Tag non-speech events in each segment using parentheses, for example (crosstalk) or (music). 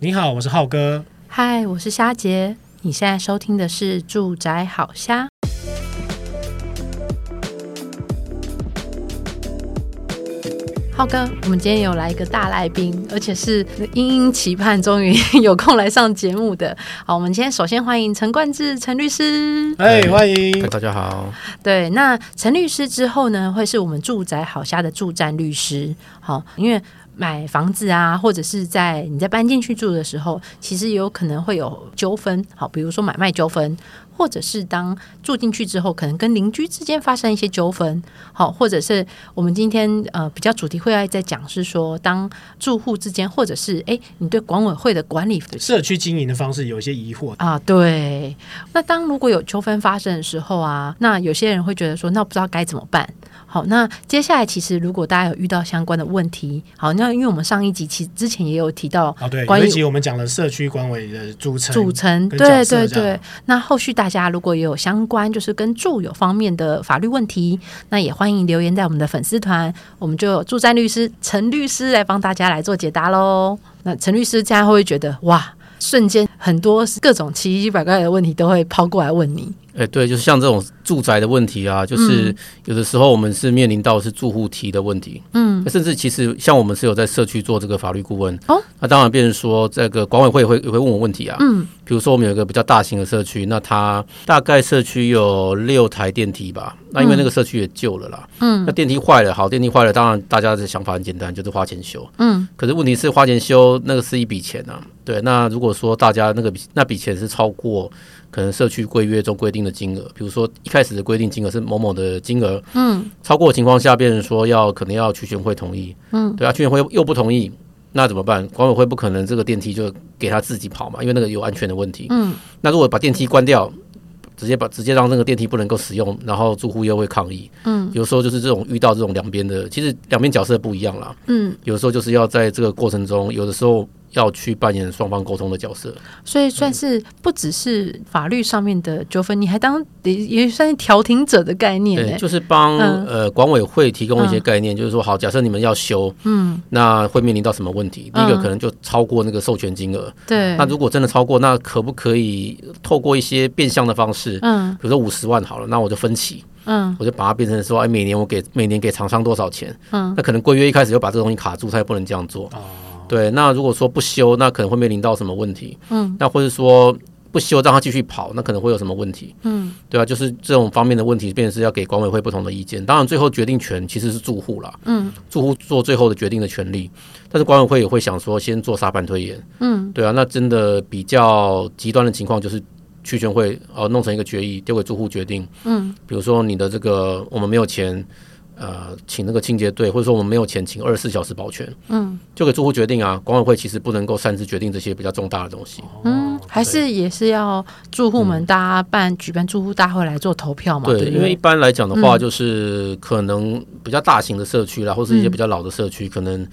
你好，我是浩哥。嗨，我是虾杰。你现在收听的是《住宅好虾》。浩哥，我们今天有来一个大来宾，而且是殷殷期盼，终于有空来上节目的。好，我们今天首先欢迎陈冠志陈律师。哎，欢迎，大家好。对，那陈律师之后呢，会是我们《住宅好虾》的驻站律师。好，因为。买房子啊，或者是在你在搬进去住的时候，其实也有可能会有纠纷。好，比如说买卖纠纷，或者是当住进去之后，可能跟邻居之间发生一些纠纷。好，或者是我们今天呃比较主题会要在讲是说，当住户之间，或者是哎你对管委会的管理社区经营的方式有一些疑惑啊。对，那当如果有纠纷发生的时候啊，那有些人会觉得说，那不知道该怎么办。好，那接下来其实如果大家有遇到相关的问题，好，那因为我们上一集其实之前也有提到啊，对，有一集我们讲了社区管委的组成组成，对对对。那后续大家如果也有相关就是跟住友方面的法律问题，那也欢迎留言在我们的粉丝团，我们就有驻站律师陈律师来帮大家来做解答喽。那陈律师这样会不会觉得哇，瞬间很多各种奇奇怪怪的问题都会抛过来问你？哎，对，就是像这种住宅的问题啊，就是有的时候我们是面临到是住户提的问题，嗯，甚至其实像我们是有在社区做这个法律顾问，哦，那当然变成说这个管委会也会也会问我问题啊，嗯，比如说我们有一个比较大型的社区，那它大概社区有六台电梯吧，那因为那个社区也旧了啦，嗯，那电梯坏了，好，电梯坏了，当然大家的想法很简单，就是花钱修，嗯，可是问题是花钱修那个是一笔钱啊，对，那如果说大家那个那笔钱是超过。可能社区规约中规定的金额，比如说一开始的规定金额是某某的金额，嗯，超过的情况下，变成说要可能要区权会同意，嗯，对啊，区权会又不同意，那怎么办？管委会不可能这个电梯就给他自己跑嘛，因为那个有安全的问题，嗯，那如果把电梯关掉，直接把直接让那个电梯不能够使用，然后住户又会抗议，嗯，有时候就是这种遇到这种两边的，其实两边角色不一样啦，嗯，有时候就是要在这个过程中，有的时候。要去扮演双方沟通的角色，所以算是不只是法律上面的纠纷，你还当也也算是调停者的概念，对，就是帮、嗯、呃管委会提供一些概念，嗯、就是说，好，假设你们要修，嗯，那会面临到什么问题？第一个可能就超过那个授权金额，对、嗯，那如果真的超过，那可不可以透过一些变相的方式，嗯，比如说五十万好了，那我就分期，嗯，我就把它变成说，哎，每年我给每年给厂商多少钱，嗯，那可能规约一开始就把这个东西卡住，他也不能这样做，哦。对，那如果说不修，那可能会面临到什么问题？嗯，那或者说不修，让他继续跑，那可能会有什么问题？嗯，对啊，就是这种方面的问题，便是要给管委会不同的意见。当然，最后决定权其实是住户啦，嗯，住户做最后的决定的权利。但是管委会也会想说，先做沙盘推演。嗯，对啊，那真的比较极端的情况就是区权会呃弄成一个决议，丢给住户决定。嗯，比如说你的这个我们没有钱。呃，请那个清洁队，或者说我们没有钱请二十四小时保全，嗯，就给住户决定啊。管委会其实不能够擅自决定这些比较重大的东西，嗯，还是也是要住户们大家办、嗯、举办住户大会来做投票嘛。对，对因为一般来讲的话，就是可能比较大型的社区啦，或是一些比较老的社区，可能。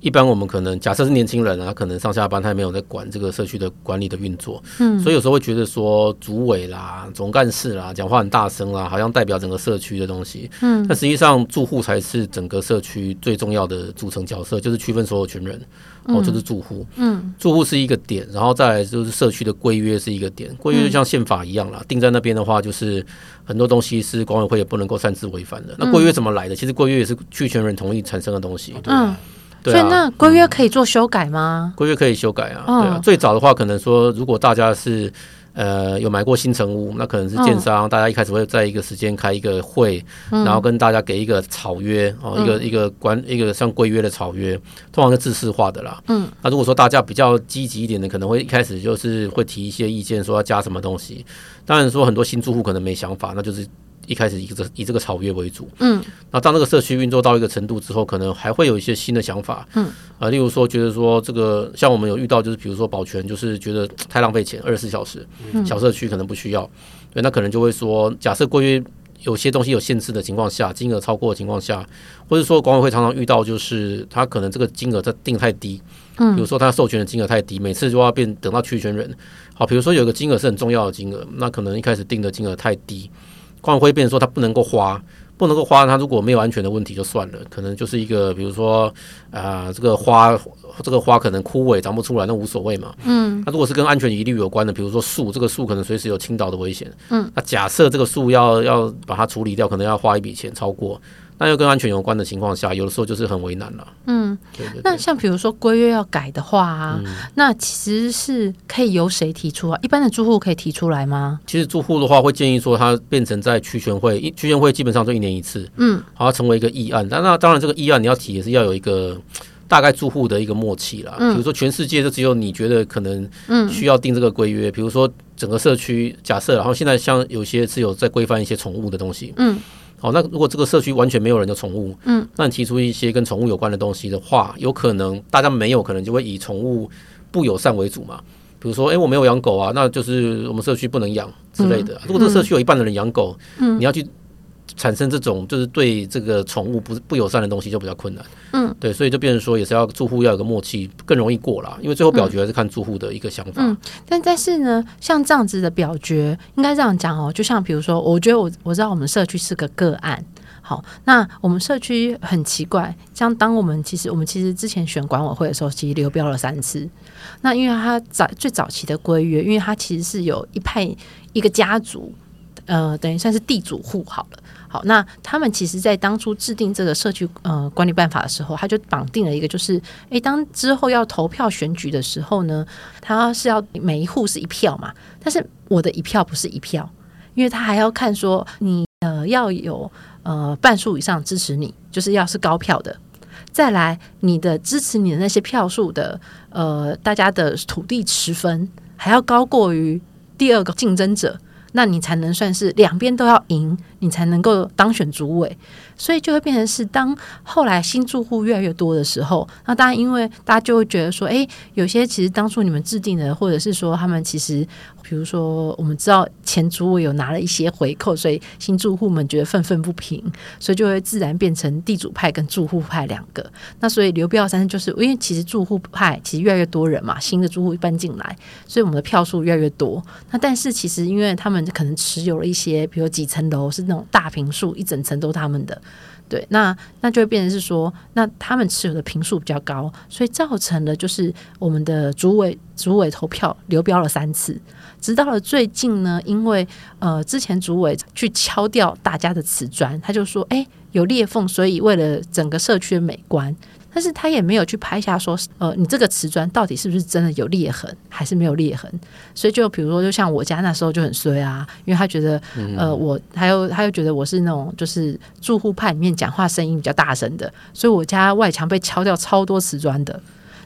一般我们可能假设是年轻人啊，可能上下班他也没有在管这个社区的管理的运作，嗯，所以有时候会觉得说主委啦、总干事啦讲话很大声啦，好像代表整个社区的东西，嗯，但实际上住户才是整个社区最重要的组成角色，就是区分所有权人，哦，就是住户，嗯，住户是一个点，然后再来就是社区的规约是一个点，规约就像宪法一样啦，定在那边的话，就是很多东西是管委会也不能够擅自违反的。那规约怎么来的？其实规约也是区权人同意产生的东西，对。所以那规约可以做修改吗？规约可以修改啊，对啊。最早的话，可能说如果大家是呃有买过新城屋，那可能是建商，大家一开始会在一个时间开一个会，然后跟大家给一个草约哦，一个一个关一个像规约的草约，通常是制式化的啦。嗯。那如果说大家比较积极一点的，可能会一开始就是会提一些意见，说要加什么东西。当然说很多新住户可能没想法，那就是。一开始以这以这个草约为主，嗯，那当这个社区运作到一个程度之后，可能还会有一些新的想法，嗯，啊，例如说觉得说这个像我们有遇到，就是比如说保全，就是觉得太浪费钱，二十四小时，小社区可能不需要，对，那可能就会说，假设规约有些东西有限制的情况下，金额超过的情况下，或者说管委会常常遇到，就是他可能这个金额在定太低，嗯，比如说他授权的金额太低，每次就要变等到区权人，好，比如说有个金额是很重要的金额，那可能一开始定的金额太低。管委会变成说它不能够花，不能够花，它如果没有安全的问题就算了，可能就是一个比如说啊、呃，这个花这个花可能枯萎长不出来，那无所谓嘛。嗯，那如果是跟安全疑虑有关的，比如说树，这个树可能随时有倾倒的危险。嗯，那假设这个树要要把它处理掉，可能要花一笔钱超过。那又跟安全有关的情况下，有的时候就是很为难了。嗯，对对对，那像比如说规约要改的话啊，嗯、那其实是可以由谁提出啊？一般的住户可以提出来吗？其实住户的话会建议说，它变成在区权会，区权会基本上就一年一次。嗯，好，它成为一个议案。那那当然，这个议案你要提也是要有一个大概住户的一个默契啦。嗯，比如说全世界就只有你觉得可能需要定这个规约。嗯、比如说整个社区假设，然后现在像有些是有在规范一些宠物的东西。嗯。好，那如果这个社区完全没有人的宠物，嗯，那你提出一些跟宠物有关的东西的话，有可能大家没有可能就会以宠物不友善为主嘛。比如说，哎、欸，我没有养狗啊，那就是我们社区不能养之类的。如果这个社区有一半的人养狗，嗯，你要去。产生这种就是对这个宠物不不友善的东西就比较困难，嗯，对，所以就变成说也是要住户要有个默契，更容易过啦。因为最后表决还是看住户的一个想法。嗯，但但是呢，像这样子的表决，应该这样讲哦。就像比如说，我觉得我我知道我们社区是个个案，好，那我们社区很奇怪，像当我们其实我们其实之前选管委会的时候，其实流标了三次。那因为他早最早期的规约，因为他其实是有一派一个家族，呃，等于算是地主户好了。那他们其实，在当初制定这个社区呃管理办法的时候，他就绑定了一个，就是，诶，当之后要投票选举的时候呢，他是要每一户是一票嘛，但是我的一票不是一票，因为他还要看说你呃要有呃半数以上支持你，就是要是高票的，再来你的支持你的那些票数的呃大家的土地持分还要高过于第二个竞争者。那你才能算是两边都要赢，你才能够当选主委，所以就会变成是当后来新住户越来越多的时候，那当然因为大家就会觉得说，诶，有些其实当初你们制定的，或者是说他们其实。比如说，我们知道前主委有拿了一些回扣，所以新住户们觉得愤愤不平，所以就会自然变成地主派跟住户派两个。那所以流标三就是因为其实住户派其实越来越多人嘛，新的住户搬进来，所以我们的票数越来越多。那但是其实因为他们可能持有了一些，比如几层楼是那种大平数，一整层都他们的。对，那那就会变成是说，那他们持有的平数比较高，所以造成了就是我们的主委主委投票流标了三次，直到了最近呢，因为呃之前主委去敲掉大家的瓷砖，他就说，哎，有裂缝，所以为了整个社区的美观。但是他也没有去拍下说，呃，你这个瓷砖到底是不是真的有裂痕，还是没有裂痕？所以就比如说，就像我家那时候就很衰啊，因为他觉得，呃，我还有他又觉得我是那种就是住户派里面讲话声音比较大声的，所以我家外墙被敲掉超多瓷砖的。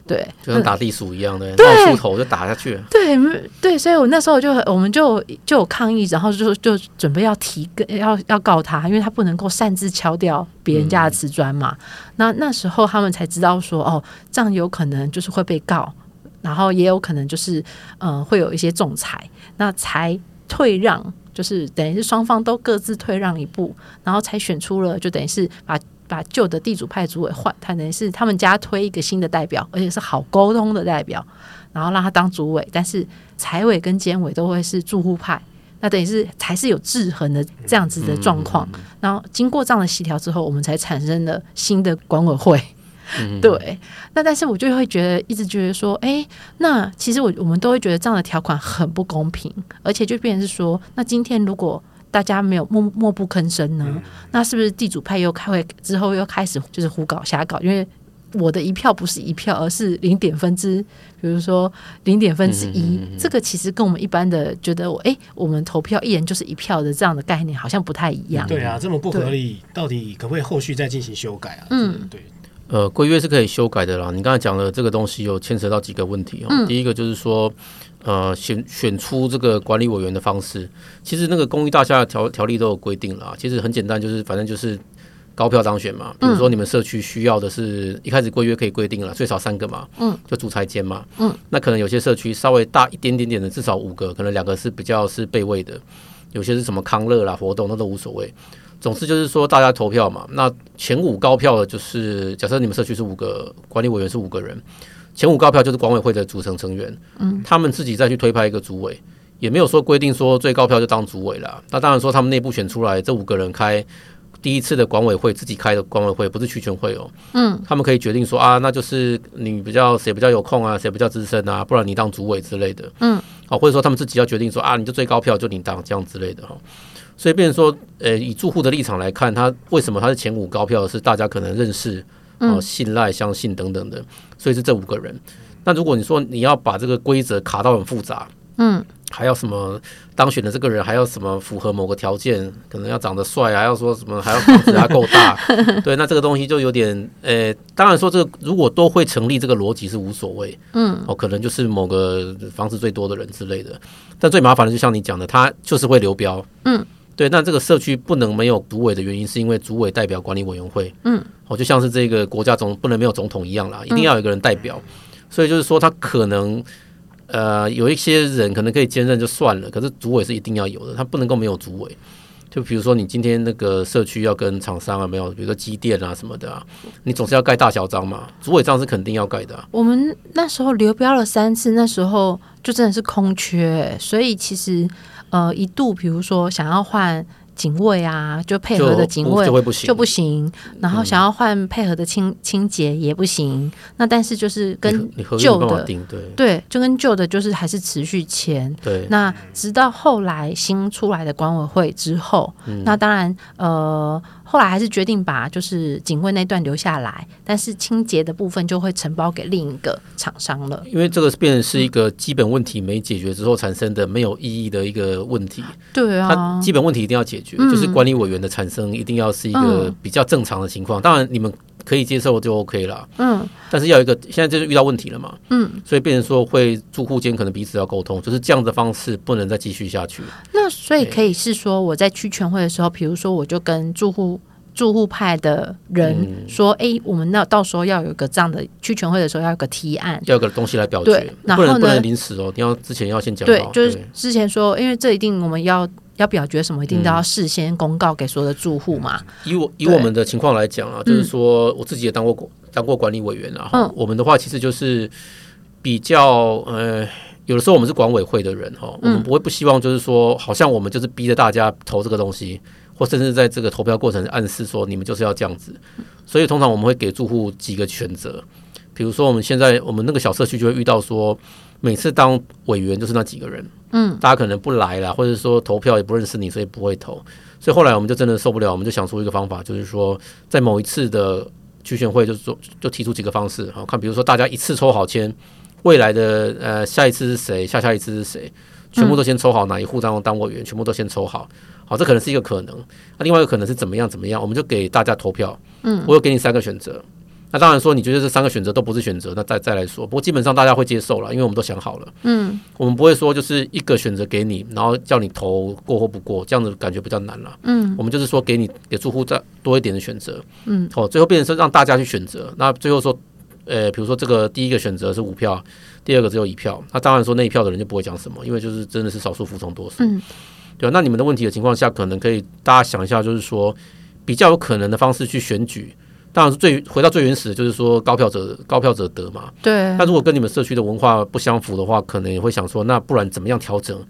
对，就像打地鼠一样的，冒出头就打下去。对对，所以我那时候就我们就就有抗议，然后就就准备要提个要要告他，因为他不能够擅自敲掉别人家的瓷砖嘛。嗯、那那时候他们才知道说，哦，这样有可能就是会被告，然后也有可能就是嗯、呃、会有一些仲裁，那才退让，就是等于是双方都各自退让一步，然后才选出了，就等于是把。把旧的地主派主委换，他等于是他们家推一个新的代表，而且是好沟通的代表，然后让他当主委，但是财委跟监委都会是住户派，那等于是还是有制衡的这样子的状况。然后经过这样的协调之后，我们才产生了新的管委会。(laughs) 对，那但是我就会觉得，一直觉得说，哎，那其实我我们都会觉得这样的条款很不公平，而且就变成是说，那今天如果。大家没有默默不吭声呢？嗯、那是不是地主派又开会之后又开始就是胡搞瞎搞？因为我的一票不是一票，而是零点分之，比如说零点分之一。嗯嗯嗯、这个其实跟我们一般的觉得我，哎，我们投票一人就是一票的这样的概念好像不太一样。对啊，这么不合理，到底可不可以后续再进行修改啊？嗯，对。呃，规约是可以修改的啦。你刚才讲的这个东西有牵扯到几个问题哦。嗯、第一个就是说。呃，选选出这个管理委员的方式，其实那个公寓大厦的条条例都有规定了。其实很简单，就是反正就是高票当选嘛。比如说你们社区需要的是一开始规约可以规定了最少三个嘛，嗯，就主裁监嘛，嗯，那可能有些社区稍微大一点点点的，至少五个，可能两个是比较是备位的，有些是什么康乐啦活动那都无所谓。总之就是说大家投票嘛，那前五高票的就是假设你们社区是五个管理委员是五个人。前五高票就是管委会的组成成员，嗯，他们自己再去推派一个主委，也没有说规定说最高票就当主委了。那当然说他们内部选出来这五个人开第一次的管委会自己开的管委会，不是区全会哦。嗯，他们可以决定说啊，那就是你比较谁比较有空啊，谁比较资深啊，不然你当主委之类的。嗯，好，或者说他们自己要决定说啊，你就最高票就你当这样之类的哈。所以变成说，呃，以住户的立场来看，他为什么他是前五高票是大家可能认识、哦、信赖、相信等等的，所以是这五个人。那如果你说你要把这个规则卡到很复杂，嗯。还要什么当选的这个人还要什么符合某个条件，可能要长得帅，还要说什么还要房子还够大，(laughs) 对，那这个东西就有点，呃，当然说这个如果都会成立，这个逻辑是无所谓，嗯，哦，可能就是某个房子最多的人之类的，但最麻烦的就像你讲的，他就是会流标，嗯，对，那这个社区不能没有主委的原因，是因为主委代表管理委员会，嗯，哦，就像是这个国家总不能没有总统一样啦，一定要有一个人代表，所以就是说他可能。呃，有一些人可能可以兼任就算了，可是主委是一定要有的，他不能够没有主委。就比如说你今天那个社区要跟厂商啊，没有，比如说机电啊什么的啊，你总是要盖大小章嘛，主委章是肯定要盖的啊。我们那时候流标了三次，那时候就真的是空缺，所以其实呃一度比如说想要换。警卫啊，就配合的警卫就，不就不行，然后想要换配合的清清洁也不行。嗯、那但是就是跟旧的对对，就跟旧的就是还是持续签。对，那直到后来新出来的管委会之后，嗯、那当然呃。后来还是决定把就是警卫那段留下来，但是清洁的部分就会承包给另一个厂商了。因为这个变成是一个基本问题没解决之后产生的没有意义的一个问题。对啊，它基本问题一定要解决，嗯、就是管理委员的产生一定要是一个比较正常的情况。当然你们。可以接受就 OK 了，嗯，但是要有一个现在就是遇到问题了嘛，嗯，所以变成说会住户间可能彼此要沟通，就是这样的方式不能再继续下去。那所以可以是说我在区全会的时候，比如说我就跟住户住户派的人说，哎、嗯欸，我们那到时候要有一个这样的区全会的时候要有个提案，要有个东西来表决，对，然后呢，不能临时哦，你要之前要先讲，对，就是之前说，因为这一定我们要。要表决什么，一定都要事先公告给所有的住户嘛。以我以我们的情况来讲啊，就是说我自己也当过当过管理委员啊。嗯，我们的话其实就是比较呃，有的时候我们是管委会的人哈，我们不会不希望就是说，好像我们就是逼着大家投这个东西，或甚至在这个投票过程暗示说你们就是要这样子。所以通常我们会给住户几个选择，比如说我们现在我们那个小社区就会遇到说。每次当委员就是那几个人，嗯，大家可能不来了，或者说投票也不认识你，所以不会投。所以后来我们就真的受不了，我们就想出一个方法，就是说在某一次的区选会，就是说就提出几个方式，好看，比如说大家一次抽好签，未来的呃下一次是谁，下下一次是谁，全部都先抽好哪一户当当委员，全部都先抽好，好，这可能是一个可能。那另外一个可能是怎么样怎么样，我们就给大家投票，嗯，我有给你三个选择。那当然说，你觉得这三个选择都不是选择，那再再来说。不过基本上大家会接受了，因为我们都想好了。嗯，我们不会说就是一个选择给你，然后叫你投过或不过，这样子感觉比较难了。嗯，我们就是说给你给住户再多一点的选择。嗯，哦，最后变成是让大家去选择。那最后说，呃，比如说这个第一个选择是五票，第二个只有一票，那当然说那一票的人就不会讲什么，因为就是真的是少数服从多数。嗯，对啊。那你们的问题的情况下，可能可以大家想一下，就是说比较有可能的方式去选举。当然是最回到最原始的，就是说高票者高票者得嘛。对。那如果跟你们社区的文化不相符的话，可能也会想说，那不然怎么样调整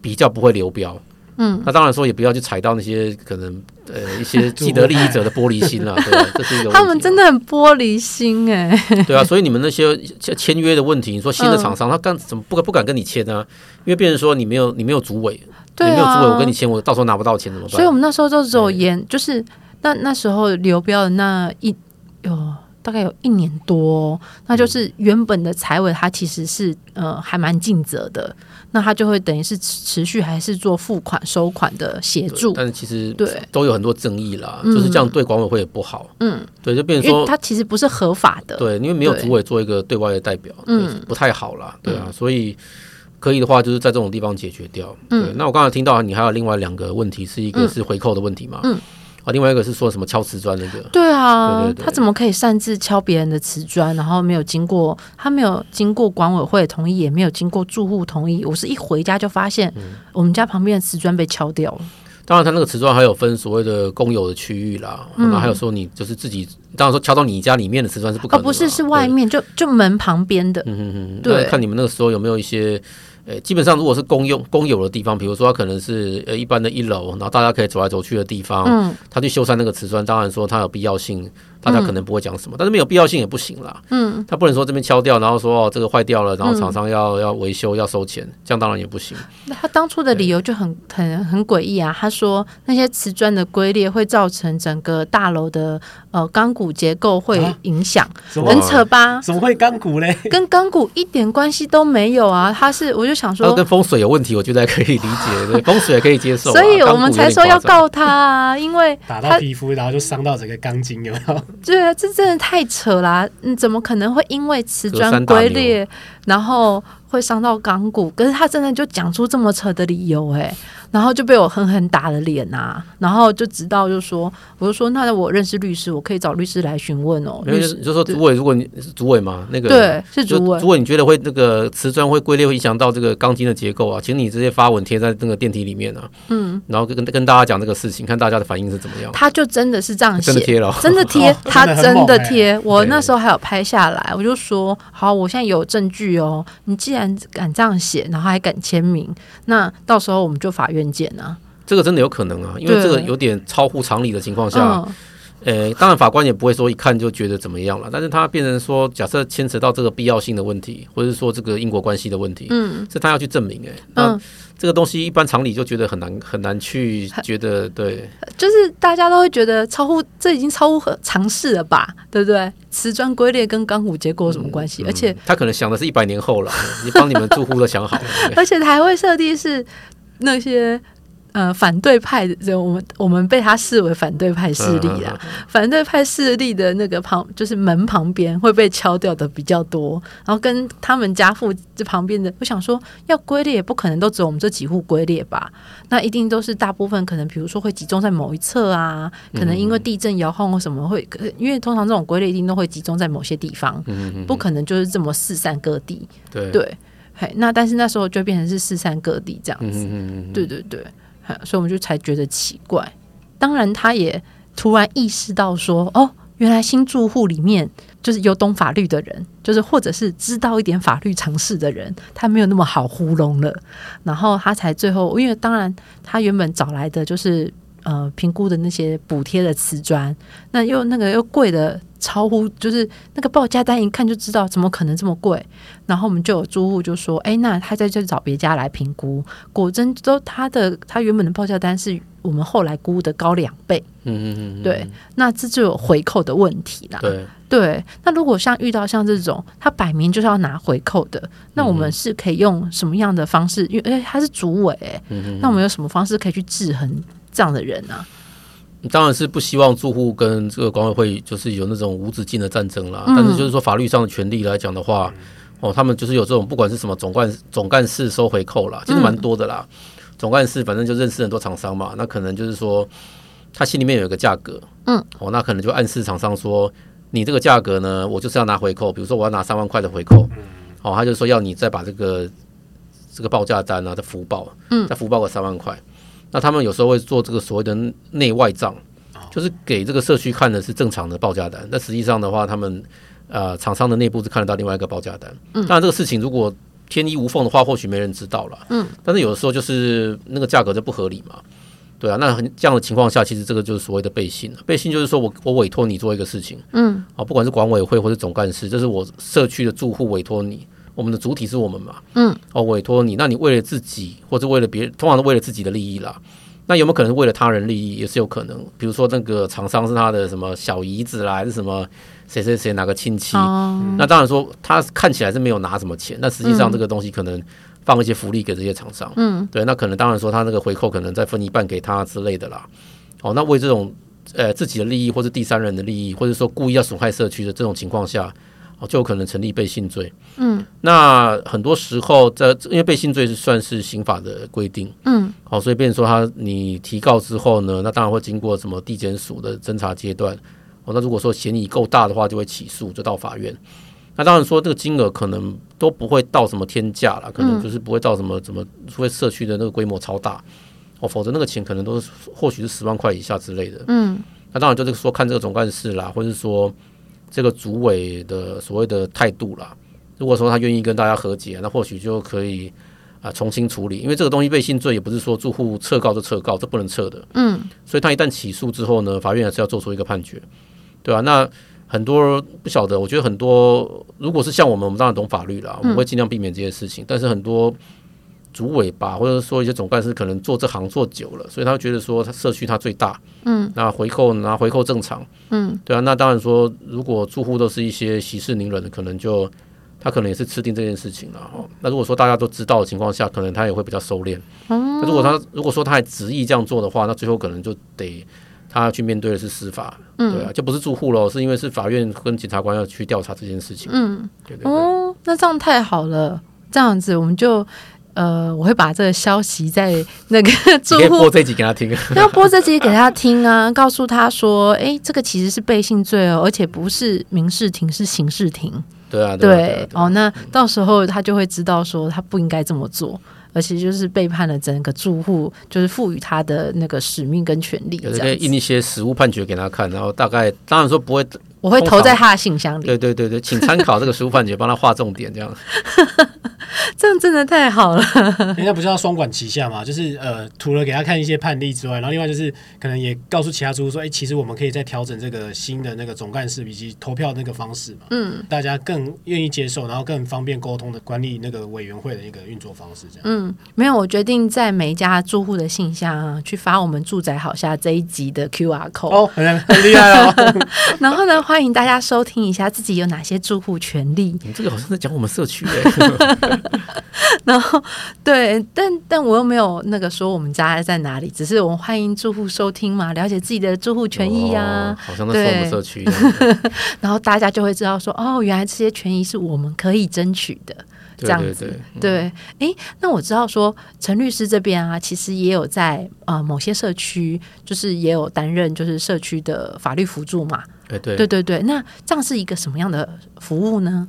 比较不会流标？嗯。那当然说也不要去踩到那些可能呃一些既得利益者的玻璃心了，(laughs) 对，这是一个。他们真的很玻璃心哎。对啊，所以你们那些签约的问题，你说新的厂商他干怎么不不敢跟你签呢？因为变成说你没有你没有主委，你没有主委，我跟你签，我到时候拿不到钱怎么办？所以我们那时候就只有严，就是。那那时候流标的那一有大概有一年多，那就是原本的财委他其实是呃还蛮尽责的，那他就会等于是持续还是做付款收款的协助，但是其实对都有很多争议啦，就是这样对管委会也不好，嗯，对，就变成说他其实不是合法的，对，因为没有主委做一个对外的代表，嗯，不太好啦，对啊，所以可以的话就是在这种地方解决掉，嗯，那我刚才听到你还有另外两个问题，是一个是回扣的问题嘛，嗯。另外一个是说什么敲瓷砖那个？对啊，对对对，他怎么可以擅自敲别人的瓷砖，然后没有经过他没有经过管委会同意，也没有经过住户同意。我是一回家就发现，我们家旁边的瓷砖被敲掉了。嗯、当然，他那个瓷砖还有分所谓的公有的区域啦，嗯、然后还有说你就是自己，当然说敲到你家里面的瓷砖是不可能的，哦，不是，是外面就就门旁边的。嗯嗯嗯，对，看你们那个时候有没有一些。诶，基本上如果是公用公有的地方，比如说它可能是呃一般的一楼，然后大家可以走来走去的地方，嗯，他去修缮那个瓷砖，当然说它有必要性。大家可能不会讲什么，但是没有必要性也不行啦。嗯，他不能说这边敲掉，然后说哦这个坏掉了，然后厂商要要维修要收钱，这样当然也不行。那他当初的理由就很很很诡异啊！他说那些瓷砖的龟裂会造成整个大楼的呃钢骨结构会影响，很扯吧？怎么会钢骨嘞？(laughs) 跟钢骨一点关系都没有啊！他是我就想说，跟风水有问题，我觉得还可以理解，对 (laughs) 风水也可以接受。所以我们才说要告他啊，因为打到皮肤，然后就伤到整个钢筋，有没有？对啊，这真的太扯啦、啊！嗯，怎么可能会因为瓷砖龟裂，然后会伤到钢骨？可是他真的就讲出这么扯的理由、欸，哎。然后就被我狠狠打了脸啊！然后就直到就说，我就说，那我认识律师，我可以找律师来询问哦。律师就说，主委，如果你是主委嘛，那个对是主委，主委你觉得会那个瓷砖会龟裂，会影响到这个钢筋的结构啊？请你直接发文贴在那个电梯里面啊。嗯，然后跟跟大家讲这个事情，看大家的反应是怎么样。他就真的是这样写，真的贴了，真的贴，(laughs) 他真的贴。我那时候还有拍下来，我就说好，我现在有证据哦。你既然敢这样写，然后还敢签名，那到时候我们就法院见啊。这个真的有可能啊，因为这个有点超乎常理的情况下，呃，当然法官也不会说一看就觉得怎么样了，但是他变成说，假设牵扯到这个必要性的问题，或者是说这个因果关系的问题，嗯，是他要去证明，哎，那这个东西一般常理就觉得很难很难去觉得，对，就是大家都会觉得超乎这已经超乎常识了吧，对不对？瓷砖龟裂跟钢骨结构有什么关系？而且他可能想的是一百年后了，你帮你们住户都想好了，(laughs) 而且他还会设定是那些。呃，反对派的，我们我们被他视为反对派势力啦。反对派势力的那个旁，就是门旁边会被敲掉的比较多。然后跟他们家附这旁边的，我想说，要龟裂也不可能都只有我们这几户龟裂吧？那一定都是大部分可能，比如说会集中在某一侧啊，可能因为地震摇晃或什么会，因为通常这种龟裂一定都会集中在某些地方，不可能就是这么四散各地。对对，嘿，那但是那时候就变成是四散各地这样子。对对对。所以我们就才觉得奇怪。当然，他也突然意识到说：“哦，原来新住户里面就是有懂法律的人，就是或者是知道一点法律常识的人，他没有那么好糊弄了。”然后他才最后，因为当然他原本找来的就是呃评估的那些补贴的瓷砖，那又那个又贵的。超乎就是那个报价单，一看就知道怎么可能这么贵。然后我们就有租户就说：“哎，那他在这找别家来评估，果真都他的他原本的报价单是我们后来估的高两倍。”嗯嗯嗯，对，那这就有回扣的问题啦。对对，那如果像遇到像这种他摆明就是要拿回扣的，那我们是可以用什么样的方式？因为哎，他是主委，哎，那我们有什么方式可以去制衡这样的人呢？当然是不希望住户跟这个管委会就是有那种无止境的战争啦。但是就是说法律上的权利来讲的话，哦，他们就是有这种不管是什么总干总干事收回扣啦，其实蛮多的啦。总干事反正就认识很多厂商嘛，那可能就是说他心里面有一个价格，嗯，哦，那可能就暗示厂商说，你这个价格呢，我就是要拿回扣，比如说我要拿三万块的回扣，哦，他就说要你再把这个这个报价单啊再复报，嗯，再复报个三万块。那他们有时候会做这个所谓的内外账，就是给这个社区看的是正常的报价单，但实际上的话，他们呃厂商的内部是看得到另外一个报价单。当然这个事情如果天衣无缝的话，或许没人知道了。嗯，但是有的时候就是那个价格就不合理嘛。对啊，那很这样的情况下，其实这个就是所谓的背信了。背信就是说我我委托你做一个事情，嗯，啊，不管是管委会或者总干事，这是我社区的住户委托你。我们的主体是我们嘛，嗯，哦，委托你，那你为了自己或者为了别人，通常是为了自己的利益啦。那有没有可能为了他人利益，也是有可能。比如说那个厂商是他的什么小姨子啦，还是什么谁谁谁哪个亲戚？哦、那当然说他看起来是没有拿什么钱，那实际上这个东西可能放一些福利给这些厂商，嗯，对，那可能当然说他那个回扣可能再分一半给他之类的啦。哦，那为这种呃自己的利益或者第三人的利益，或者说故意要损害社区的这种情况下。哦，就有可能成立背信罪。嗯，那很多时候在，因为背信罪是算是刑法的规定。嗯，好，所以变成说他你提告之后呢，那当然会经过什么地检署的侦查阶段。哦，那如果说嫌疑够大的话，就会起诉，就到法院。那当然说这个金额可能都不会到什么天价了，可能就是不会到什么怎么，除非社区的那个规模超大，哦，否则那个钱可能都是或许是十万块以下之类的。嗯，那当然就是说看这个总干事啦，或者是说。这个主委的所谓的态度啦，如果说他愿意跟大家和解，那或许就可以啊重新处理，因为这个东西被信罪也不是说住户撤告就撤告，这不能撤的。嗯，所以他一旦起诉之后呢，法院还是要做出一个判决，对吧、啊？那很多不晓得，我觉得很多如果是像我们，我们当然懂法律啦，我们会尽量避免这些事情。嗯、但是很多主委吧，或者说一些总干事，可能做这行做久了，所以他觉得说他社区他最大，嗯，那回扣拿回扣正常，嗯，对啊。那当然说，如果住户都是一些息事宁人的，可能就他可能也是吃定这件事情了哈。那如果说大家都知道的情况下，可能他也会比较收敛。嗯，那如果他如果说他还执意这样做的话，那最后可能就得。他要去面对的是司法，嗯，对啊，就不是住户喽，是因为是法院跟检察官要去调查这件事情，嗯，对对对。哦，那这样太好了，这样子我们就呃，我会把这个消息在那个 (laughs) 住户播这集给他听，(laughs) 要播这集给他听啊，(laughs) 告诉他说，哎、欸，这个其实是背信罪哦，而且不是民事庭，是刑事庭，对啊，对，哦，那到时候他就会知道说他不应该这么做。而且就是背叛了整个住户，就是赋予他的那个使命跟权利，有的可以印一些实物判决给他看，然后大概当然说不会，我会投在他的信箱里。对对对对，请参考这个实务判决，帮他划重点，这样。(laughs) 这样真的太好了。(laughs) 人家不是要双管齐下嘛？就是呃，除了给他看一些判例之外，然后另外就是可能也告诉其他住户说，哎、欸，其实我们可以再调整这个新的那个总干事以及投票那个方式嘛。嗯，大家更愿意接受，然后更方便沟通的管理那个委员会的一个运作方式，这样。嗯，没有，我决定在每一家住户的信箱啊，去发我们住宅好下这一集的 QR code。哦，很很厉害哦。(laughs) 然后呢，欢迎大家收听一下自己有哪些住户权利。你这个好像在讲我们社区哎。(laughs) 然后，对，但但我又没有那个说我们家在哪里，只是我们欢迎住户收听嘛，了解自己的住户权益啊。哦、好像在说我们社区。(laughs) 然后大家就会知道说，哦，原来这些权益是我们可以争取的，这样子。对，哎、嗯，那我知道说陈律师这边啊，其实也有在呃某些社区，就是也有担任就是社区的法律辅助嘛。对对对对对，那这样是一个什么样的服务呢？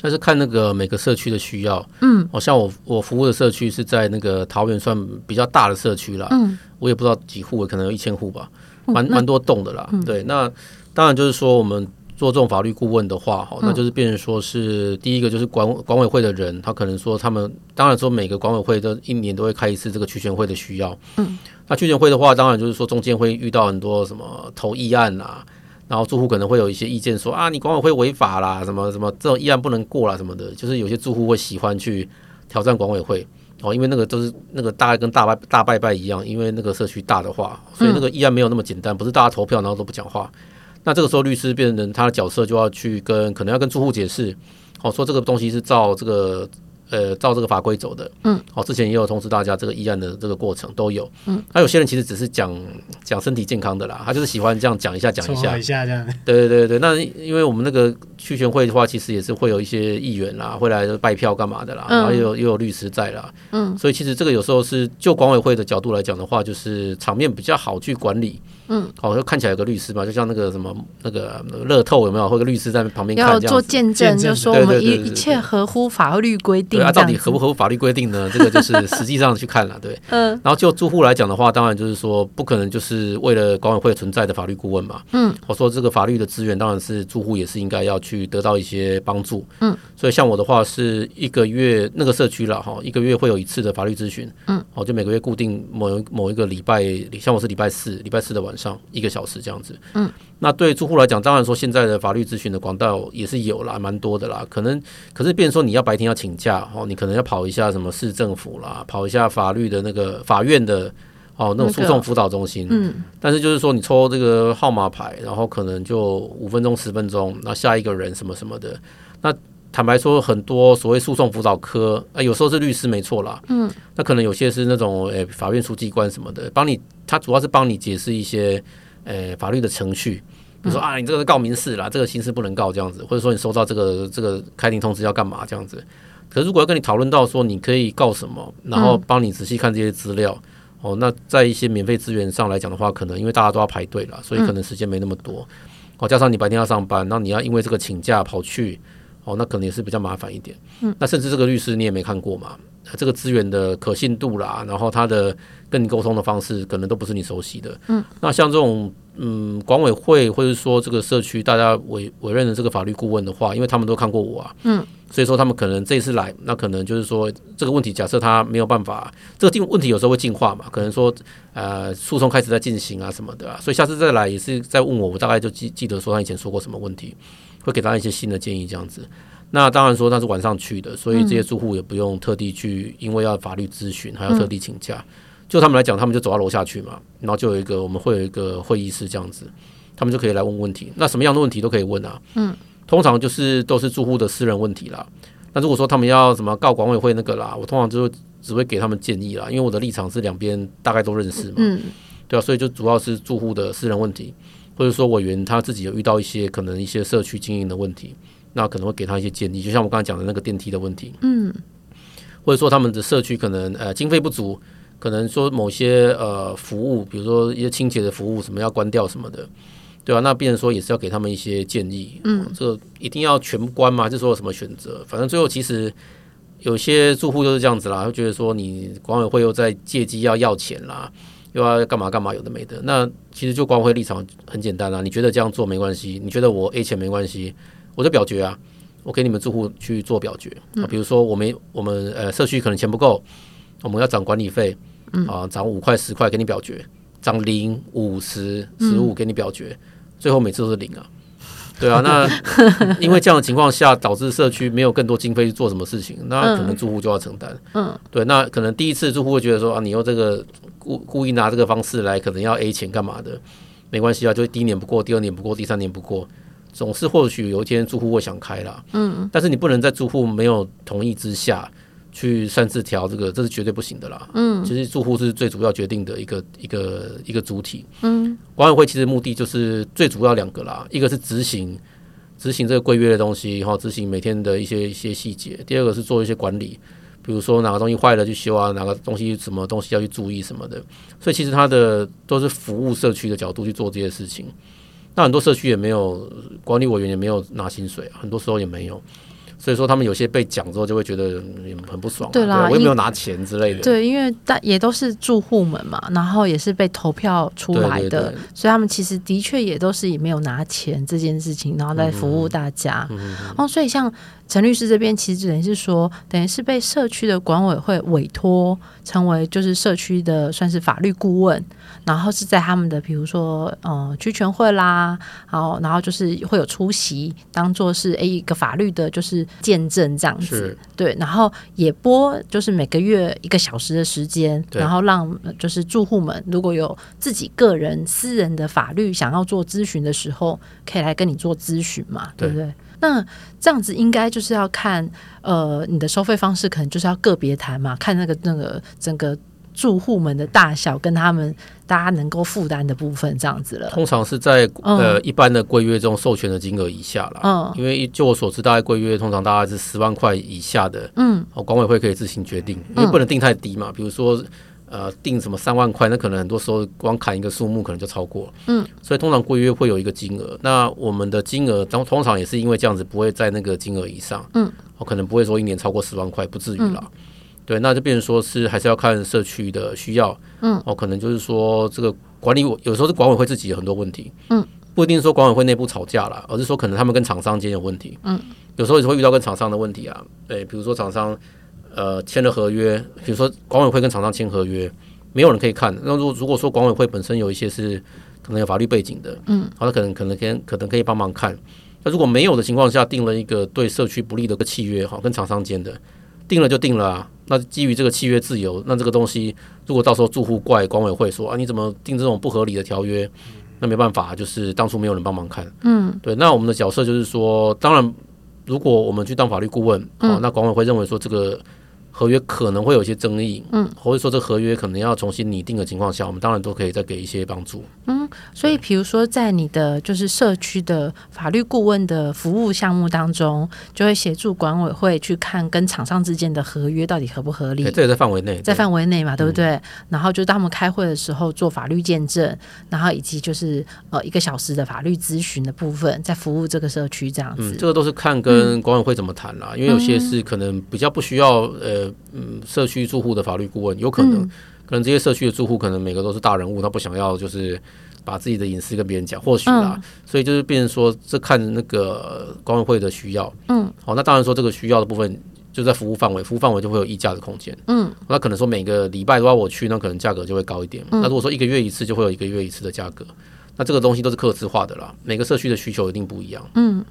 那是看那个每个社区的需要，嗯，好像我我服务的社区是在那个桃园算比较大的社区啦，嗯，我也不知道几户，可能有一千户吧，蛮蛮、嗯、多栋的啦，嗯、对，那当然就是说我们做这种法律顾问的话，哈，那就是变成说是第一个就是管管委会的人，他可能说他们当然说每个管委会都一年都会开一次这个区权会的需要，嗯，那区权会的话，当然就是说中间会遇到很多什么投议案啊。然后住户可能会有一些意见说啊，你管委会违法啦，什么什么这种议案不能过啦，什么的，就是有些住户会喜欢去挑战管委会哦，因为那个都是那个大概跟大拜大拜拜一样，因为那个社区大的话，所以那个议案没有那么简单，不是大家投票然后都不讲话。那这个时候律师变成他的角色就要去跟可能要跟住户解释，哦，说这个东西是照这个。呃，照这个法规走的，嗯，哦，之前也有通知大家这个议案的这个过程都有，嗯，那有些人其实只是讲讲身体健康的啦，他就是喜欢这样讲一下讲一下，一下这样，对对对对，那因为我们那个区权会的话，其实也是会有一些议员啦，会来拜票干嘛的啦，然后又有又有律师在啦，嗯，所以其实这个有时候是就管委会的角度来讲的话，就是场面比较好去管理。嗯，哦，就看起来有个律师嘛，就像那个什么那个乐透有没有，或者律师在旁边看要做见证，就说我们一一切合乎法律规定。对啊，到底合不合乎法律规定呢？这个就是实际上去看了，对。(laughs) 嗯。然后就住户来讲的话，当然就是说不可能就是为了管委会存在的法律顾问嘛。嗯。我说这个法律的资源当然是住户也是应该要去得到一些帮助。嗯。所以像我的话是一个月那个社区了哈，一个月会有一次的法律咨询。嗯。哦，就每个月固定某某一个礼拜，像我是礼拜四，礼拜四的晚上一个小时。这样子，嗯，那对住户来讲，当然说现在的法律咨询的管道也是有啦，蛮多的啦。可能可是，变成说你要白天要请假哦，你可能要跑一下什么市政府啦，跑一下法律的那个法院的哦那种诉讼辅导中心，嗯。但是就是说你抽这个号码牌，然后可能就五分钟十分钟，那下一个人什么什么的。那坦白说，很多所谓诉讼辅导科啊，有时候是律师没错啦，嗯。那可能有些是那种诶法院书记官什么的，帮你，他主要是帮你解释一些。诶、欸，法律的程序，比如说啊，你这个是告民事啦，这个刑事不能告这样子，或者说你收到这个这个开庭通知要干嘛这样子。可是如果要跟你讨论到说你可以告什么，然后帮你仔细看这些资料，哦，那在一些免费资源上来讲的话，可能因为大家都要排队了，所以可能时间没那么多。哦，加上你白天要上班，那你要因为这个请假跑去，哦，那可能也是比较麻烦一点。嗯，那甚至这个律师你也没看过嘛，这个资源的可信度啦，然后他的跟你沟通的方式可能都不是你熟悉的。嗯，那像这种嗯，管委会或者说这个社区大家委委任的这个法律顾问的话，因为他们都看过我啊，嗯，所以说他们可能这一次来，那可能就是说这个问题，假设他没有办法，这个进问题有时候会进化嘛，可能说呃诉讼开始在进行啊什么的啊，所以下次再来也是再问我，我大概就记记得说他以前说过什么问题，会给他一些新的建议这样子。那当然说他是晚上去的，所以这些住户也不用特地去，因为要法律咨询还要特地请假。就他们来讲，他们就走到楼下去嘛，然后就有一个我们会有一个会议室这样子，他们就可以来问问题。那什么样的问题都可以问啊。嗯，通常就是都是住户的私人问题啦。那如果说他们要什么告管委会那个啦，我通常就只会给他们建议啦，因为我的立场是两边大概都认识嘛。嗯，对啊，所以就主要是住户的私人问题，或者说委员他自己有遇到一些可能一些社区经营的问题，那可能会给他一些建议。就像我刚才讲的那个电梯的问题，嗯，或者说他们的社区可能呃经费不足。可能说某些呃服务，比如说一些清洁的服务，什么要关掉什么的，对吧、啊？那变成说也是要给他们一些建议。嗯，这个一定要全关吗？就说有什么选择？反正最后其实有些住户就是这样子啦，会觉得说你管委会又在借机要要钱啦，又要干嘛干嘛，有的没的。那其实就光辉立场很简单啦，你觉得这样做没关系？你觉得我 A 钱没关系？我就表决啊，我给你们住户去做表决啊。比如说我们我们呃社区可能钱不够。我们要涨管理费，啊，涨五块十块给你表决，涨零五十十五给你表决，最后每次都是零啊，对啊，那 (laughs) 因为这样的情况下，导致社区没有更多经费去做什么事情，那可能住户就要承担，嗯，对，那可能第一次住户会觉得说啊，你用这个故故意拿这个方式来，可能要 A 钱干嘛的，没关系啊，就第一年不过，第二年不过，第三年不过，总是或许有一天住户会想开了，嗯，但是你不能在住户没有同意之下。去擅自调这个，这是绝对不行的啦。嗯，其实住户是最主要决定的一个一个一个主体。嗯，管委会其实目的就是最主要两个啦，一个是执行执行这个规约的东西，然后执行每天的一些一些细节。第二个是做一些管理，比如说哪个东西坏了去修啊，哪个东西什么东西要去注意什么的。所以其实它的都是服务社区的角度去做这些事情。那很多社区也没有管理委员，也没有拿薪水啊，很多时候也没有。所以说，他们有些被讲之后，就会觉得很不爽，啊。对啦对，我也没有拿钱之类的。对，因为但也都是住户们嘛，然后也是被投票出来的，对对对，所以他们其实的确也都是也没有拿钱这件事情，然后在服务大家。嗯，哦，所以像。陈律师这边其实等于是说，等于是被社区的管委会委托成为就是社区的算是法律顾问，然后是在他们的比如说呃区权会啦，然后然后就是会有出席，当做是诶一个法律的就是见证这样子，对，然后也播就是每个月一个小时的时间，然后让就是住户们如果有自己个人私人的法律想要做咨询的时候，可以来跟你做咨询嘛，对不对？那这样子应该就是要看，呃，你的收费方式可能就是要个别谈嘛，看那个那个整个住户们的大小跟他们大家能够负担的部分这样子了。通常是在呃一般的规约中授权的金额以下啦，嗯，因为就我所知，大概规约通常大概是十万块以下的，嗯，哦管委会可以自行决定，因为不能定太低嘛，比如说。呃，定什么三万块，那可能很多时候光砍一个数目可能就超过。嗯，所以通常规约会有一个金额，那我们的金额通通常也是因为这样子不会在那个金额以上。嗯，我可能不会说一年超过十万块，不至于啦。嗯、对，那就变成说是还是要看社区的需要。嗯，哦，可能就是说这个管理有时候是管委会自己有很多问题。嗯，不一定说管委会内部吵架了，而是说可能他们跟厂商间有问题。嗯，有时候也会遇到跟厂商的问题啊。对，比如说厂商。呃，签了合约，比如说管委会跟厂商签合约，没有人可以看。那如果如果说管委会本身有一些是可能有法律背景的，嗯，好，那可能可能可可能可以帮忙看。那如果没有的情况下，定了一个对社区不利的个契约，哈，跟厂商间的，定了就定了啊。那基于这个契约自由，那这个东西如果到时候住户怪管委会说啊，你怎么定这种不合理的条约？那没办法，就是当初没有人帮忙看，嗯，对。那我们的角色就是说，当然，如果我们去当法律顾问，哦，那管委会认为说这个。合约可能会有一些争议，嗯，或者说这合约可能要重新拟定的情况下，我们当然都可以再给一些帮助。嗯，所以比如说在你的就是社区的法律顾问的服务项目当中，就会协助管委会去看跟厂商之间的合约到底合不合理。这也在范围内，在范围内嘛，对不对？嗯、然后就当他们开会的时候做法律见证，然后以及就是呃一个小时的法律咨询的部分，在服务这个社区这样子。嗯、这个都是看跟管委会怎么谈啦，嗯、因为有些是可能比较不需要呃。嗯，社区住户的法律顾问有可能，可能这些社区的住户可能每个都是大人物，他不想要就是把自己的隐私跟别人讲，或许啦，嗯、所以就是变成说这看那个管委会的需要，嗯，好，那当然说这个需要的部分就在服务范围，服务范围就会有溢价的空间，嗯，那可能说每个礼拜都要我去，那可能价格就会高一点，嗯、那如果说一个月一次，就会有一个月一次的价格，那这个东西都是客制化的啦，每个社区的需求一定不一样，嗯。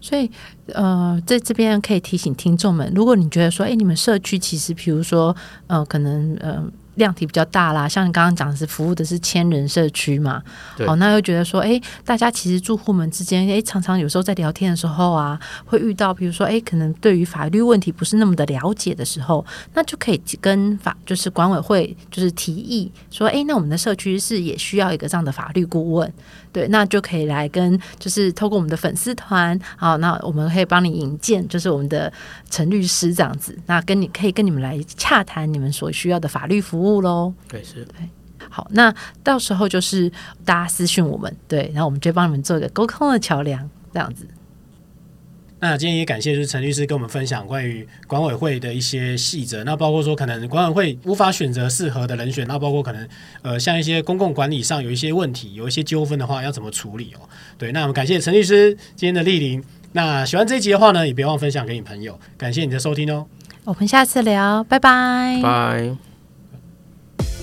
所以呃，在这边可以提醒听众们，如果你觉得说，哎，你们社区其实，比如说，呃，可能呃。量体比较大啦，像你刚刚讲的是服务的是千人社区嘛，对哦，那又觉得说，哎，大家其实住户们之间，哎，常常有时候在聊天的时候啊，会遇到，比如说，哎，可能对于法律问题不是那么的了解的时候，那就可以跟法就是管委会就是提议说，哎，那我们的社区是也需要一个这样的法律顾问，对，那就可以来跟就是透过我们的粉丝团，好，那我们可以帮你引荐，就是我们的陈律师这样子，那跟你可以跟你们来洽谈你们所需要的法律服务。务喽，对，是对，好，那到时候就是大家私讯我们，对，然后我们就帮你们做一个沟通的桥梁，这样子。那今天也感谢就是陈律师跟我们分享关于管委会的一些细则，那包括说可能管委会无法选择适合的人选，那包括可能呃像一些公共管理上有一些问题，有一些纠纷的话要怎么处理哦？对，那我们感谢陈律师今天的莅临。那喜欢这一集的话呢，也别忘分享给你朋友。感谢你的收听哦，我们下次聊，拜拜，拜。